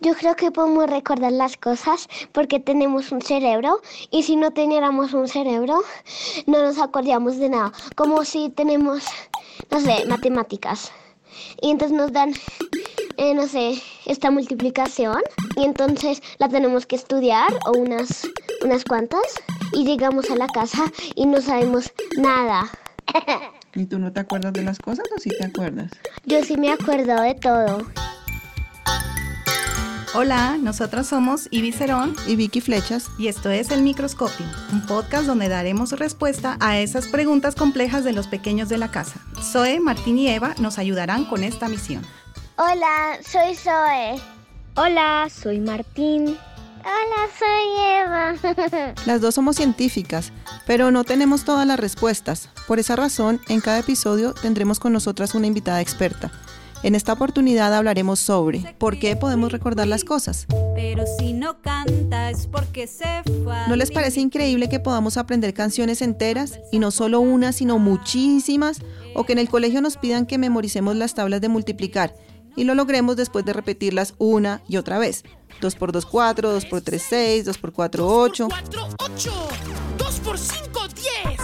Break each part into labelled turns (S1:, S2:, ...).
S1: Yo creo que podemos recordar las cosas porque tenemos un cerebro y si no teniéramos un cerebro no nos acordaríamos de nada. Como si tenemos, no sé, matemáticas. Y entonces nos dan, eh, no sé, esta multiplicación y entonces la tenemos que estudiar o unas, unas cuantas y llegamos a la casa y no sabemos nada.
S2: ¿Y tú no te acuerdas de las cosas o sí te acuerdas?
S1: Yo sí me acuerdo de todo.
S3: Hola, nosotros somos Ivy Cerón
S2: y Vicky Flechas
S3: y esto es El Microscopio, un podcast donde daremos respuesta a esas preguntas complejas de los pequeños de la casa. Zoe, Martín y Eva nos ayudarán con esta misión.
S1: Hola, soy Zoe.
S4: Hola, soy Martín.
S1: Hola, soy Eva.
S2: Las dos somos científicas, pero no tenemos todas las respuestas. Por esa razón, en cada episodio tendremos con nosotras una invitada experta. En esta oportunidad hablaremos sobre por qué podemos recordar las cosas.
S5: Pero si no canta es porque se fue.
S2: ¿No les parece increíble que podamos aprender canciones enteras y no solo una, sino muchísimas? O que en el colegio nos pidan que memoricemos las tablas de multiplicar y lo logremos después de repetirlas una y otra vez. 2 por 2, 4, 2 por 3, 6, 2 por 4, 8.
S6: 4, 8. 2 por 5, 10.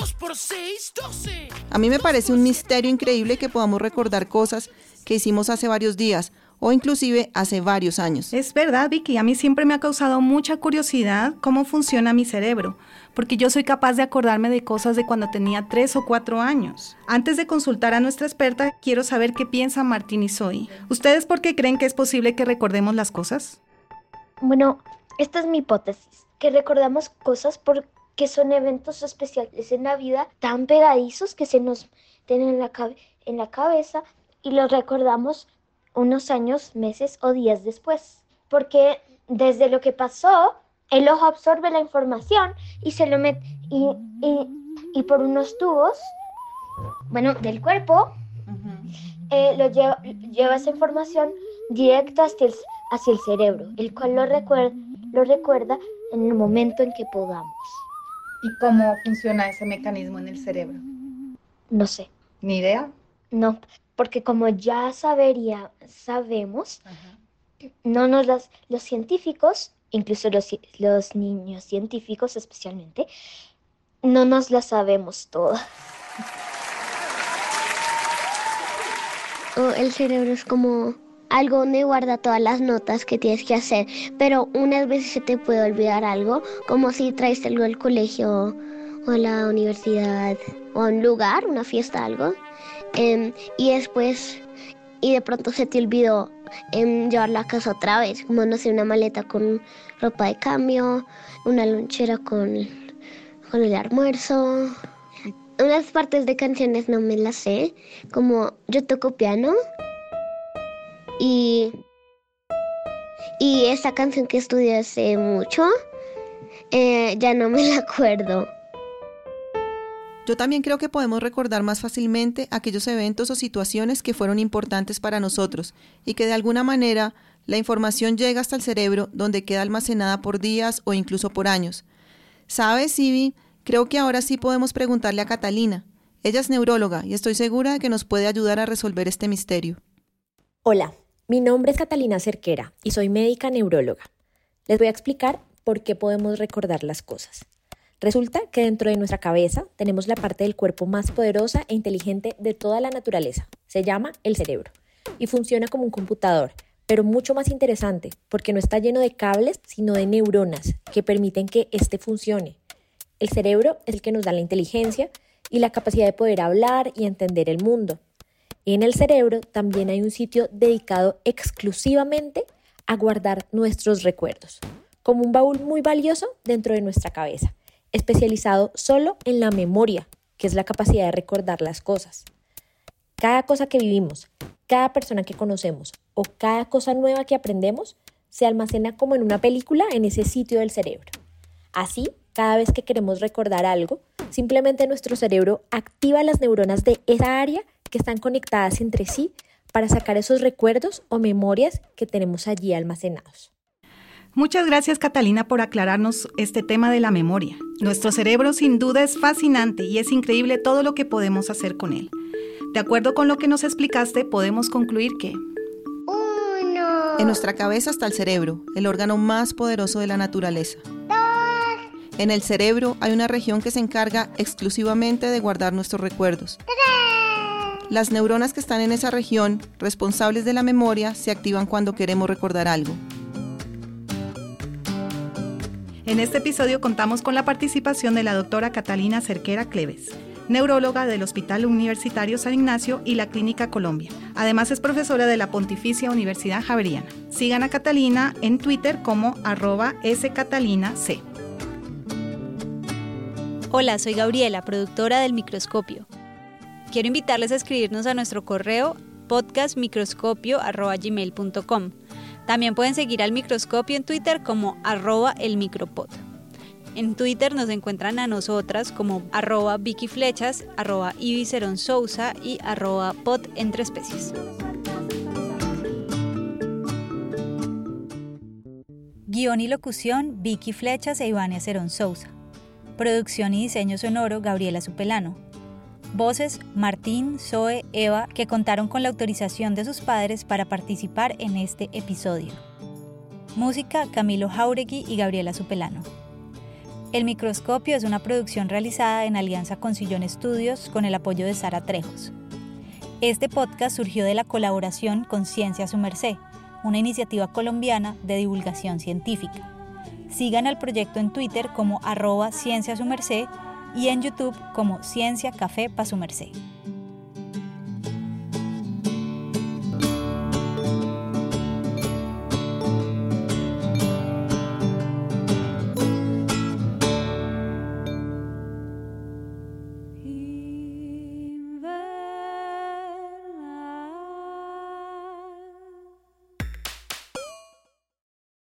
S6: 2 por 6, 12.
S2: A mí me parece un misterio increíble que podamos recordar cosas que hicimos hace varios días o inclusive hace varios años.
S3: Es verdad, Vicky, a mí siempre me ha causado mucha curiosidad cómo funciona mi cerebro, porque yo soy capaz de acordarme de cosas de cuando tenía tres o cuatro años. Antes de consultar a nuestra experta, quiero saber qué piensa Martín y Zoe. ¿Ustedes por qué creen que es posible que recordemos las cosas?
S4: Bueno, esta es mi hipótesis, que recordamos cosas porque son eventos especiales en la vida tan pegadizos que se nos tienen en la, en la cabeza y los recordamos unos años, meses o días después. Porque desde lo que pasó, el ojo absorbe la información y se lo mete y, y, por unos tubos, bueno, del cuerpo, eh, lo lleva, lleva, esa información directo hacia el, hacia el cerebro, el cual lo recuerda, lo recuerda en el momento en que podamos.
S3: ¿Y cómo funciona ese mecanismo en el cerebro?
S4: No sé.
S3: ¿Ni idea?
S4: No, porque como ya sabería, sabemos, no nos las, los científicos, incluso los, los niños científicos especialmente, no nos las sabemos todas.
S1: Oh, el cerebro es como algo donde guarda todas las notas que tienes que hacer, pero unas veces se te puede olvidar algo, como si traes algo al colegio o a la universidad o a un lugar, una fiesta, algo Em, y después, y de pronto se te olvidó em, llevarla a casa otra vez, como no sé, una maleta con ropa de cambio, una lonchera con, con el almuerzo. Unas partes de canciones no me las sé, como yo toco piano y, y esa canción que estudié hace mucho, eh, ya no me la acuerdo.
S2: Yo también creo que podemos recordar más fácilmente aquellos eventos o situaciones que fueron importantes para nosotros y que de alguna manera la información llega hasta el cerebro donde queda almacenada por días o incluso por años. ¿Sabes, Ivy? Creo que ahora sí podemos preguntarle a Catalina. Ella es neuróloga y estoy segura de que nos puede ayudar a resolver este misterio.
S7: Hola, mi nombre es Catalina Cerquera y soy médica neuróloga. Les voy a explicar por qué podemos recordar las cosas. Resulta que dentro de nuestra cabeza tenemos la parte del cuerpo más poderosa e inteligente de toda la naturaleza. Se llama el cerebro y funciona como un computador, pero mucho más interesante porque no está lleno de cables, sino de neuronas que permiten que éste funcione. El cerebro es el que nos da la inteligencia y la capacidad de poder hablar y entender el mundo. En el cerebro también hay un sitio dedicado exclusivamente a guardar nuestros recuerdos, como un baúl muy valioso dentro de nuestra cabeza especializado solo en la memoria, que es la capacidad de recordar las cosas. Cada cosa que vivimos, cada persona que conocemos o cada cosa nueva que aprendemos se almacena como en una película en ese sitio del cerebro. Así, cada vez que queremos recordar algo, simplemente nuestro cerebro activa las neuronas de esa área que están conectadas entre sí para sacar esos recuerdos o memorias que tenemos allí almacenados.
S3: Muchas gracias Catalina por aclararnos este tema de la memoria. Nuestro cerebro sin duda es fascinante y es increíble todo lo que podemos hacer con él. De acuerdo con lo que nos explicaste, podemos concluir que...
S1: Uno,
S2: En nuestra cabeza está el cerebro, el órgano más poderoso de la naturaleza. En el cerebro hay una región que se encarga exclusivamente de guardar nuestros recuerdos. Las neuronas que están en esa región, responsables de la memoria, se activan cuando queremos recordar algo.
S3: En este episodio contamos con la participación de la doctora Catalina Cerquera Cleves, neuróloga del Hospital Universitario San Ignacio y la Clínica Colombia. Además es profesora de la Pontificia Universidad Javeriana. Sigan a Catalina en Twitter como arroba scatalinac.
S8: Hola, soy Gabriela, productora del Microscopio. Quiero invitarles a escribirnos a nuestro correo podcastmicroscopio.gmail.com. También pueden seguir al microscopio en Twitter como arroba el. En Twitter nos encuentran a nosotras como arroba Vicky Flechas, arroba Sousa y arroba pod entre especies. Guión y locución Vicky Flechas e Ivania Cerón Sousa. Producción y diseño sonoro Gabriela Supelano. Voces Martín, Zoe, Eva, que contaron con la autorización de sus padres para participar en este episodio. Música Camilo Jauregui y Gabriela Supelano. El microscopio es una producción realizada en alianza con Sillón Estudios con el apoyo de Sara Trejos. Este podcast surgió de la colaboración con Ciencia Su Merced, una iniciativa colombiana de divulgación científica. Sigan al proyecto en Twitter como arroba Ciencia y en YouTube como Ciencia Café Pa Su Merced.